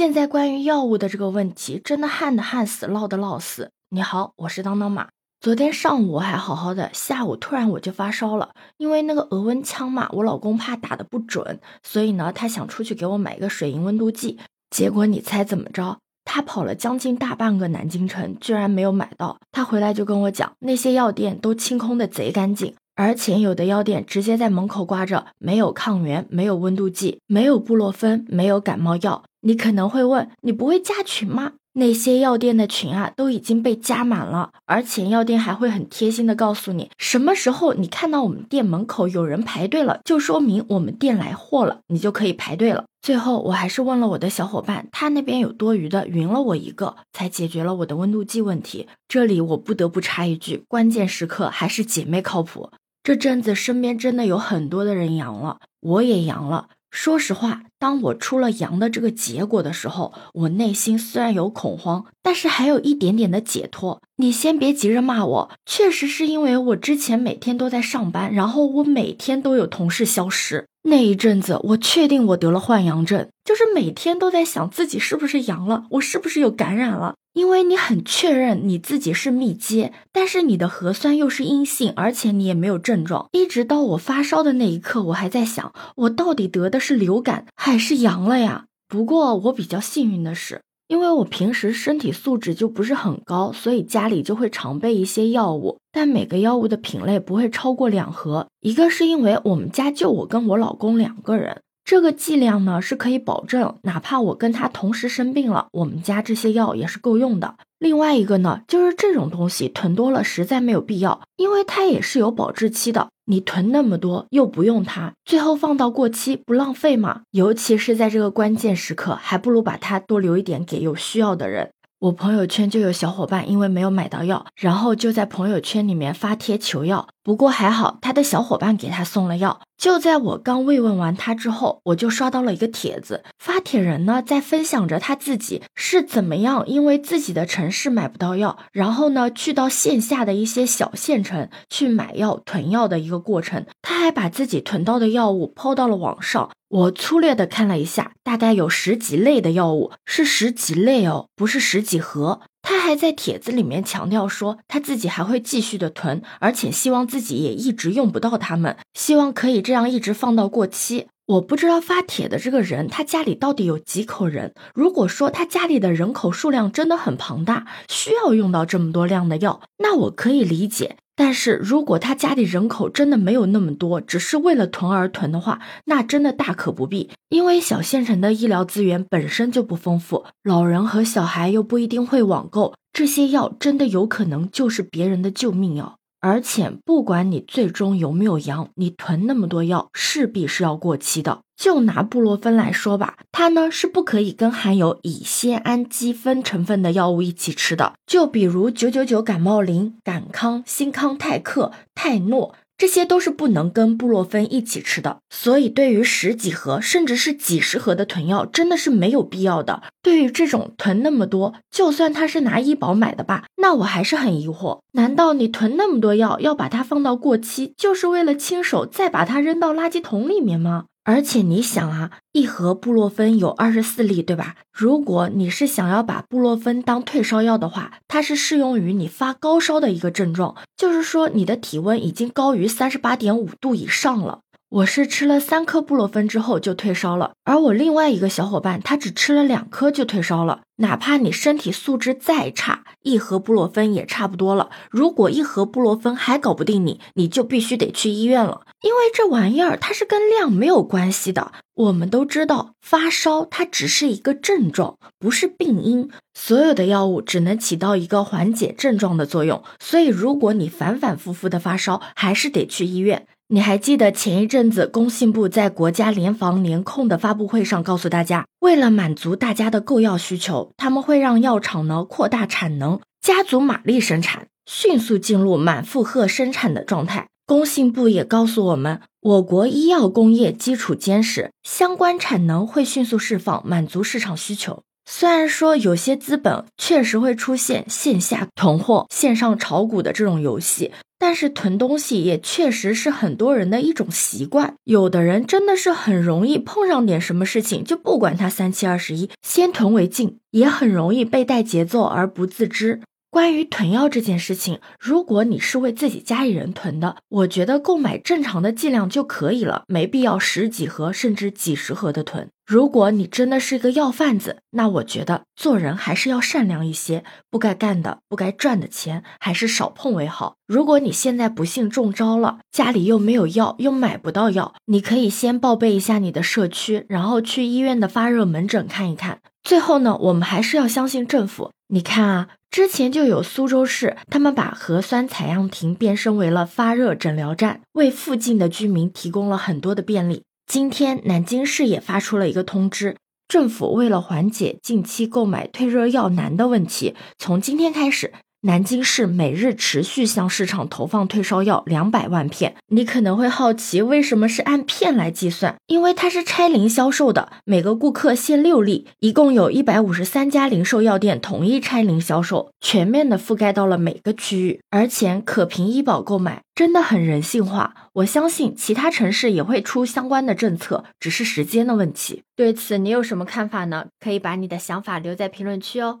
现在关于药物的这个问题，真的旱的旱死，涝的涝死。你好，我是当当马。昨天上午还好好的，下午突然我就发烧了，因为那个额温枪嘛，我老公怕打的不准，所以呢，他想出去给我买一个水银温度计。结果你猜怎么着？他跑了将近大半个南京城，居然没有买到。他回来就跟我讲，那些药店都清空的贼干净，而且有的药店直接在门口挂着没有抗原、没有温度计、没有布洛芬、没有感冒药。你可能会问，你不会加群吗？那些药店的群啊，都已经被加满了，而且药店还会很贴心的告诉你，什么时候你看到我们店门口有人排队了，就说明我们店来货了，你就可以排队了。最后我还是问了我的小伙伴，他那边有多余的，匀了我一个，才解决了我的温度计问题。这里我不得不插一句，关键时刻还是姐妹靠谱。这阵子身边真的有很多的人阳了，我也阳了。说实话，当我出了阳的这个结果的时候，我内心虽然有恐慌，但是还有一点点的解脱。你先别急着骂我，确实是因为我之前每天都在上班，然后我每天都有同事消失。那一阵子，我确定我得了患阳症，就是每天都在想自己是不是阳了，我是不是有感染了。因为你很确认你自己是密接，但是你的核酸又是阴性，而且你也没有症状。一直到我发烧的那一刻，我还在想，我到底得的是流感还是阳了呀？不过我比较幸运的是，因为我平时身体素质就不是很高，所以家里就会常备一些药物，但每个药物的品类不会超过两盒。一个是因为我们家就我跟我老公两个人。这个剂量呢是可以保证，哪怕我跟他同时生病了，我们家这些药也是够用的。另外一个呢，就是这种东西囤多了实在没有必要，因为它也是有保质期的。你囤那么多又不用它，最后放到过期不浪费吗？尤其是在这个关键时刻，还不如把它多留一点给有需要的人。我朋友圈就有小伙伴因为没有买到药，然后就在朋友圈里面发帖求药。不过还好，他的小伙伴给他送了药。就在我刚慰问完他之后，我就刷到了一个帖子，发帖人呢在分享着他自己是怎么样因为自己的城市买不到药，然后呢去到线下的一些小县城去买药囤药的一个过程。他还把自己囤到的药物抛到了网上。我粗略的看了一下，大概有十几类的药物，是十几类哦，不是十几盒。他还在帖子里面强调说，他自己还会继续的囤，而且希望自己也一直用不到它们，希望可以这样一直放到过期。我不知道发帖的这个人他家里到底有几口人。如果说他家里的人口数量真的很庞大，需要用到这么多量的药，那我可以理解。但是如果他家里人口真的没有那么多，只是为了囤而囤的话，那真的大可不必。因为小县城的医疗资源本身就不丰富，老人和小孩又不一定会网购，这些药真的有可能就是别人的救命药。而且不管你最终有没有阳，你囤那么多药势必是要过期的。就拿布洛芬来说吧，它呢是不可以跟含有乙酰氨基酚成分的药物一起吃的。就比如九九九感冒灵、感康、新康泰克、泰诺。这些都是不能跟布洛芬一起吃的，所以对于十几盒甚至是几十盒的囤药，真的是没有必要的。对于这种囤那么多，就算他是拿医保买的吧，那我还是很疑惑，难道你囤那么多药，要把它放到过期，就是为了亲手再把它扔到垃圾桶里面吗？而且你想啊，一盒布洛芬有二十四粒，对吧？如果你是想要把布洛芬当退烧药的话，它是适用于你发高烧的一个症状，就是说你的体温已经高于三十八点五度以上了。我是吃了三颗布洛芬之后就退烧了，而我另外一个小伙伴他只吃了两颗就退烧了。哪怕你身体素质再差，一盒布洛芬也差不多了。如果一盒布洛芬还搞不定你，你就必须得去医院了，因为这玩意儿它是跟量没有关系的。我们都知道，发烧它只是一个症状，不是病因。所有的药物只能起到一个缓解症状的作用，所以如果你反反复复的发烧，还是得去医院。你还记得前一阵子工信部在国家联防联控的发布会上告诉大家，为了满足大家的购药需求，他们会让药厂呢扩大产能，加足马力生产，迅速进入满负荷生产的状态。工信部也告诉我们，我国医药工业基础坚实，相关产能会迅速释放，满足市场需求。虽然说有些资本确实会出现线下囤货、线上炒股的这种游戏。但是囤东西也确实是很多人的一种习惯。有的人真的是很容易碰上点什么事情，就不管他三七二十一，先囤为敬，也很容易被带节奏而不自知。关于囤药这件事情，如果你是为自己家里人囤的，我觉得购买正常的剂量就可以了，没必要十几盒甚至几十盒的囤。如果你真的是一个药贩子，那我觉得做人还是要善良一些，不该干的、不该赚的钱还是少碰为好。如果你现在不幸中招了，家里又没有药，又买不到药，你可以先报备一下你的社区，然后去医院的发热门诊看一看。最后呢，我们还是要相信政府。你看啊。之前就有苏州市，他们把核酸采样亭变身为了发热诊疗站，为附近的居民提供了很多的便利。今天南京市也发出了一个通知，政府为了缓解近期购买退热药难的问题，从今天开始。南京市每日持续向市场投放退烧药两百万片。你可能会好奇，为什么是按片来计算？因为它是拆零销售的，每个顾客限六粒，一共有一百五十三家零售药店统一拆零销售，全面的覆盖到了每个区域，而且可凭医保购买，真的很人性化。我相信其他城市也会出相关的政策，只是时间的问题。对此，你有什么看法呢？可以把你的想法留在评论区哦。